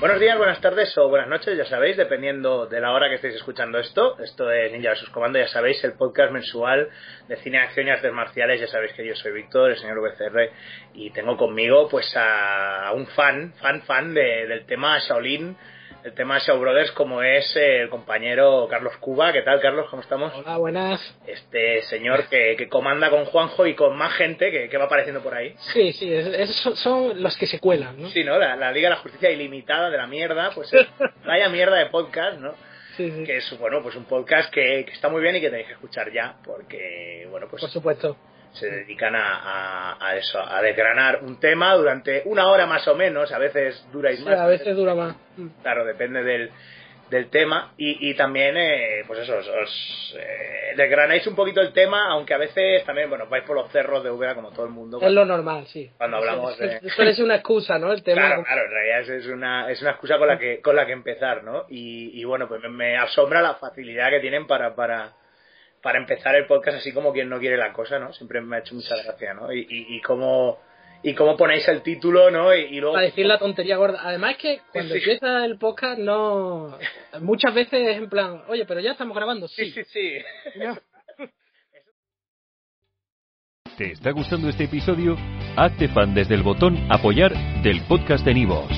Buenos días, buenas tardes o buenas noches, ya sabéis, dependiendo de la hora que estéis escuchando esto. Esto es Ninja vs. Comando, ya sabéis, el podcast mensual de cine, acción y artes marciales. Ya sabéis que yo soy Víctor, el señor VCR, y tengo conmigo pues a un fan, fan, fan de, del tema Shaolin, el tema de Shaw Brothers, como es el compañero Carlos Cuba. ¿Qué tal, Carlos? ¿Cómo estamos? Hola, buenas. Este señor que, que comanda con Juanjo y con más gente que, que va apareciendo por ahí. Sí, sí, es- es- son los que se cuelan, ¿no? Sí, ¿no? La, la Liga de la Justicia Ilimitada de la mierda, pues es vaya mierda de podcast, ¿no? Sí, sí, Que es, bueno, pues un podcast que, que está muy bien y que tenéis que escuchar ya, porque, bueno, pues por supuesto. Se dedican a, a- a eso, a desgranar un tema durante una hora más o menos, a veces dura y Sí, más. a veces dura más. Claro, depende del, del tema. Y, y también, eh, pues eso, os, os, eh, desgranáis un poquito el tema, aunque a veces también, bueno, vais por los cerros de Úbeda como todo el mundo. Es lo normal, sí. Cuando hablamos de- es- Suele ser una excusa, ¿no? El tema. Claro, claro, en realidad es- es una, es una excusa con la que, con la que empezar, ¿no? Y, y bueno, pues me, me asombra la facilidad que tienen para, para, para empezar el podcast así como quien no quiere la cosa, ¿no? Siempre me ha hecho mucha gracia, ¿no? Y, y, y cómo, y cómo ponéis el título, ¿no? Y, y luego... Para decir la tontería gorda. Además que cuando sí. empieza el podcast no... Muchas veces es en plan, oye, pero ya estamos grabando. Sí, Sí. sí, sí. No. ¿Te está gustando este episodio? Hazte fan desde el botón Apoyar del podcast de Nivos.